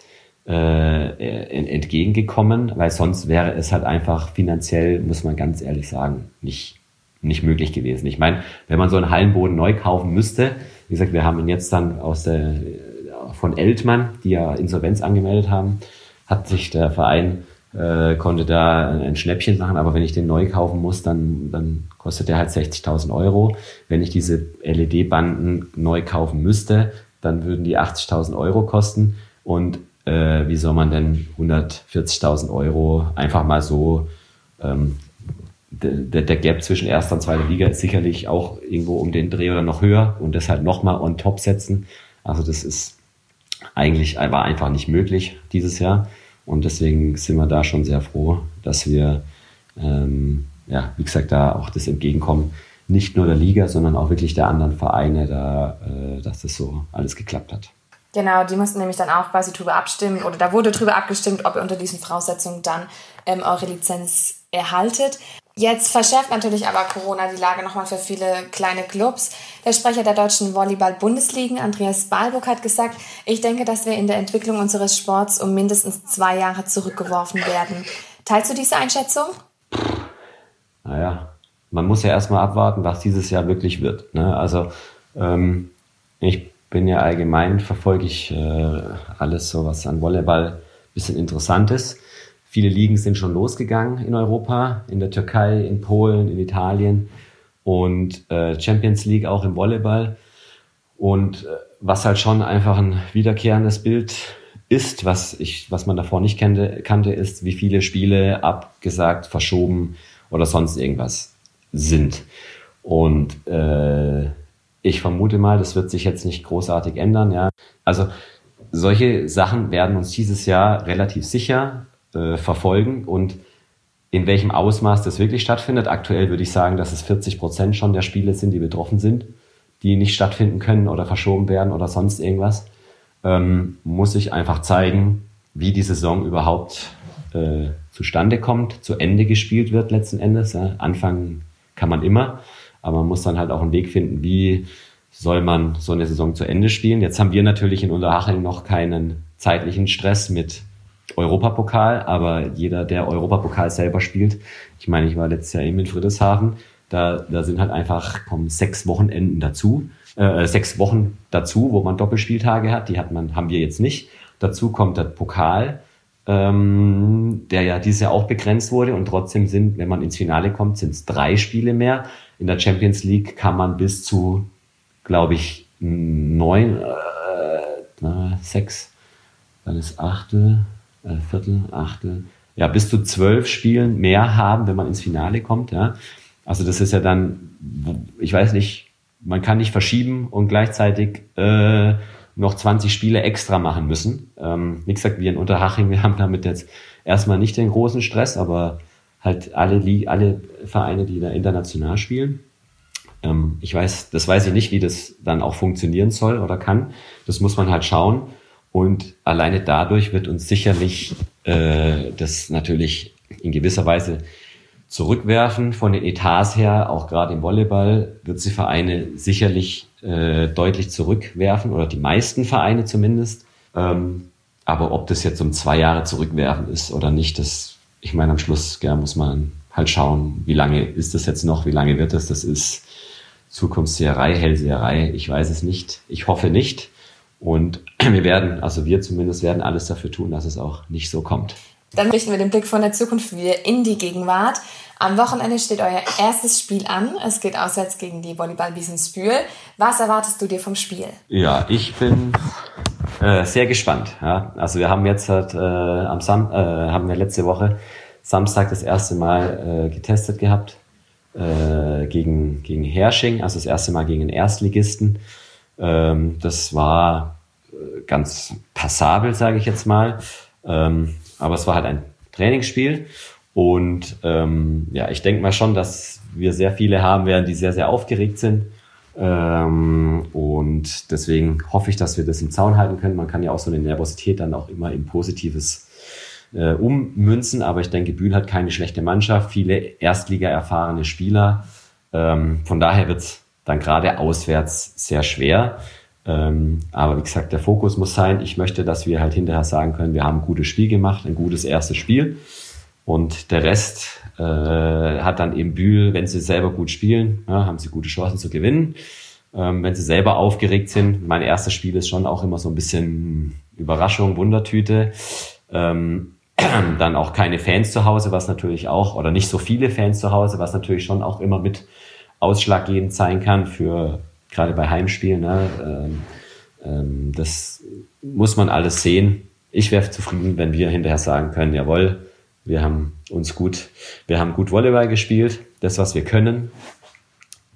entgegengekommen, weil sonst wäre es halt einfach finanziell, muss man ganz ehrlich sagen, nicht, nicht möglich gewesen. Ich meine, wenn man so einen Hallenboden neu kaufen müsste, wie gesagt, wir haben ihn jetzt dann aus der, von Eltmann, die ja Insolvenz angemeldet haben, hat sich der Verein äh, konnte da ein Schnäppchen machen, aber wenn ich den neu kaufen muss, dann, dann kostet der halt 60.000 Euro. Wenn ich diese LED-Banden neu kaufen müsste, dann würden die 80.000 Euro kosten. Und äh, wie soll man denn 140.000 Euro einfach mal so ähm, der, der Gap zwischen erster und zweiter Liga ist sicherlich auch irgendwo um den Dreh oder noch höher und das halt nochmal on top setzen. Also das ist eigentlich war einfach nicht möglich dieses Jahr. Und deswegen sind wir da schon sehr froh, dass wir, ähm, ja, wie gesagt, da auch das Entgegenkommen nicht nur der Liga, sondern auch wirklich der anderen Vereine, da, äh, dass das so alles geklappt hat. Genau, die mussten nämlich dann auch quasi drüber abstimmen oder da wurde drüber abgestimmt, ob ihr unter diesen Voraussetzungen dann ähm, eure Lizenz erhaltet. Jetzt verschärft natürlich aber Corona die Lage nochmal für viele kleine Clubs. Der Sprecher der deutschen Volleyball-Bundesligen, Andreas Balburg, hat gesagt, ich denke, dass wir in der Entwicklung unseres Sports um mindestens zwei Jahre zurückgeworfen werden. Teilst du diese Einschätzung? Naja, man muss ja erstmal abwarten, was dieses Jahr wirklich wird. Ne? Also ähm, ich bin ja allgemein, verfolge ich äh, alles so, was an Volleyball ein bisschen interessant ist. Viele Ligen sind schon losgegangen in Europa, in der Türkei, in Polen, in Italien und äh, Champions League auch im Volleyball. Und äh, was halt schon einfach ein wiederkehrendes Bild ist, was ich, was man davor nicht kannte, kannte, ist, wie viele Spiele abgesagt, verschoben oder sonst irgendwas sind. Und äh, ich vermute mal, das wird sich jetzt nicht großartig ändern. Ja, also solche Sachen werden uns dieses Jahr relativ sicher äh, verfolgen und in welchem Ausmaß das wirklich stattfindet. Aktuell würde ich sagen, dass es 40 Prozent schon der Spiele sind, die betroffen sind, die nicht stattfinden können oder verschoben werden oder sonst irgendwas. Ähm, muss ich einfach zeigen, wie die Saison überhaupt äh, zustande kommt, zu Ende gespielt wird letzten Endes. Ja. Anfangen kann man immer, aber man muss dann halt auch einen Weg finden, wie soll man so eine Saison zu Ende spielen. Jetzt haben wir natürlich in Unterhaching noch keinen zeitlichen Stress mit Europapokal, aber jeder, der Europapokal selber spielt, ich meine, ich war letztes Jahr eben in Friedrichshafen, da, da sind halt einfach kommen sechs Wochenenden dazu, äh, sechs Wochen dazu, wo man Doppelspieltage hat, die hat man, haben wir jetzt nicht. Dazu kommt der Pokal, ähm, der ja dieses Jahr auch begrenzt wurde und trotzdem sind, wenn man ins Finale kommt, sind es drei Spiele mehr. In der Champions League kann man bis zu, glaube ich, neun, äh, sechs, dann ist Achtel, äh, Viertel, Achtel, ja, bis zu zwölf Spielen mehr haben, wenn man ins Finale kommt. Ja. Also das ist ja dann, ich weiß nicht, man kann nicht verschieben und gleichzeitig äh, noch 20 Spiele extra machen müssen. Ähm, wie gesagt, wir in Unterhaching, wir haben damit jetzt erstmal nicht den großen Stress, aber halt alle, alle Vereine, die da international spielen. Ähm, ich weiß, das weiß ich nicht, wie das dann auch funktionieren soll oder kann. Das muss man halt schauen. Und alleine dadurch wird uns sicherlich äh, das natürlich in gewisser Weise zurückwerfen von den Etats her, auch gerade im Volleyball wird sie Vereine sicherlich äh, deutlich zurückwerfen oder die meisten Vereine zumindest. Ähm, aber ob das jetzt um zwei Jahre zurückwerfen ist oder nicht, das, ich meine, am Schluss ja, muss man halt schauen, wie lange ist das jetzt noch, wie lange wird das? Das ist Zukunftsseherei, Hellseherei, ich weiß es nicht. Ich hoffe nicht. Und wir werden, also wir zumindest werden alles dafür tun, dass es auch nicht so kommt. Dann richten wir den Blick von der Zukunft wieder in die Gegenwart. Am Wochenende steht euer erstes Spiel an. Es geht auswärts gegen die Volleyball Wiesenspül. Was erwartest du dir vom Spiel? Ja, ich bin äh, sehr gespannt. Ja. Also wir haben jetzt halt, äh, am Sam äh, haben wir letzte Woche Samstag das erste Mal äh, getestet gehabt äh, gegen gegen Hersching, also das erste Mal gegen den Erstligisten. Ähm, das war äh, ganz passabel, sage ich jetzt mal. Ähm, aber es war halt ein Trainingsspiel. Und ähm, ja, ich denke mal schon, dass wir sehr viele haben werden, die sehr, sehr aufgeregt sind. Ähm, und deswegen hoffe ich, dass wir das im Zaun halten können. Man kann ja auch so eine Nervosität dann auch immer in Positives äh, ummünzen. Aber ich denke, Bühl hat keine schlechte Mannschaft, viele Erstliga erfahrene Spieler. Ähm, von daher wird es dann gerade auswärts sehr schwer. Ähm, aber wie gesagt, der Fokus muss sein, ich möchte, dass wir halt hinterher sagen können, wir haben ein gutes Spiel gemacht, ein gutes erstes Spiel. Und der Rest äh, hat dann eben Bühl, wenn sie selber gut spielen, ja, haben sie gute Chancen zu gewinnen. Ähm, wenn sie selber aufgeregt sind, mein erstes Spiel ist schon auch immer so ein bisschen Überraschung, Wundertüte. Ähm, dann auch keine Fans zu Hause, was natürlich auch, oder nicht so viele Fans zu Hause, was natürlich schon auch immer mit ausschlaggebend sein kann für gerade bei Heimspielen. Ne? Ähm, ähm, das muss man alles sehen. Ich wäre zufrieden, wenn wir hinterher sagen können, jawohl, wir haben uns gut, wir haben gut Volleyball gespielt, das, was wir können.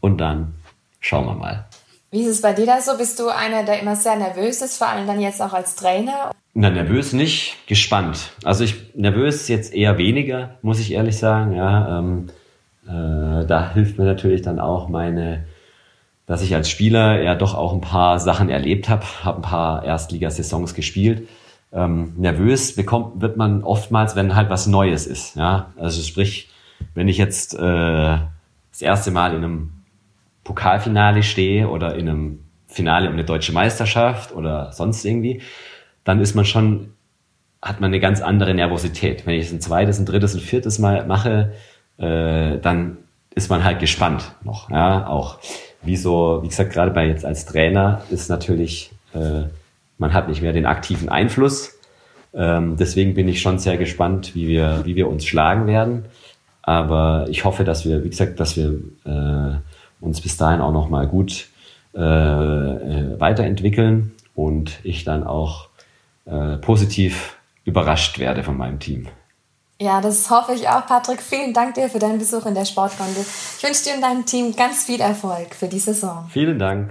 Und dann schauen wir mal. Wie ist es bei dir da so? Bist du einer, der immer sehr nervös ist, vor allem dann jetzt auch als Trainer? Na, nervös nicht, gespannt. Also ich nervös jetzt eher weniger, muss ich ehrlich sagen. Ja, ähm, äh, da hilft mir natürlich dann auch meine, dass ich als Spieler ja doch auch ein paar Sachen erlebt habe, habe ein paar Erstligasaisons gespielt. Ähm, nervös bekommt wird man oftmals, wenn halt was Neues ist. Ja, also sprich, wenn ich jetzt äh, das erste Mal in einem Pokalfinale stehe oder in einem Finale um eine deutsche Meisterschaft oder sonst irgendwie, dann ist man schon, hat man eine ganz andere Nervosität. Wenn ich es ein zweites, ein drittes, ein viertes Mal mache, äh, dann ist man halt gespannt noch, ja, auch. Wie so, wie gesagt, gerade bei jetzt als Trainer ist natürlich, äh, man hat nicht mehr den aktiven Einfluss. Ähm, deswegen bin ich schon sehr gespannt, wie wir, wie wir uns schlagen werden. Aber ich hoffe, dass wir, wie gesagt, dass wir äh, uns bis dahin auch noch mal gut äh, äh weiterentwickeln und ich dann auch äh, positiv überrascht werde von meinem Team. Ja, das hoffe ich auch, Patrick. Vielen Dank dir für deinen Besuch in der Sportgondel. Ich wünsche dir und deinem Team ganz viel Erfolg für die Saison. Vielen Dank.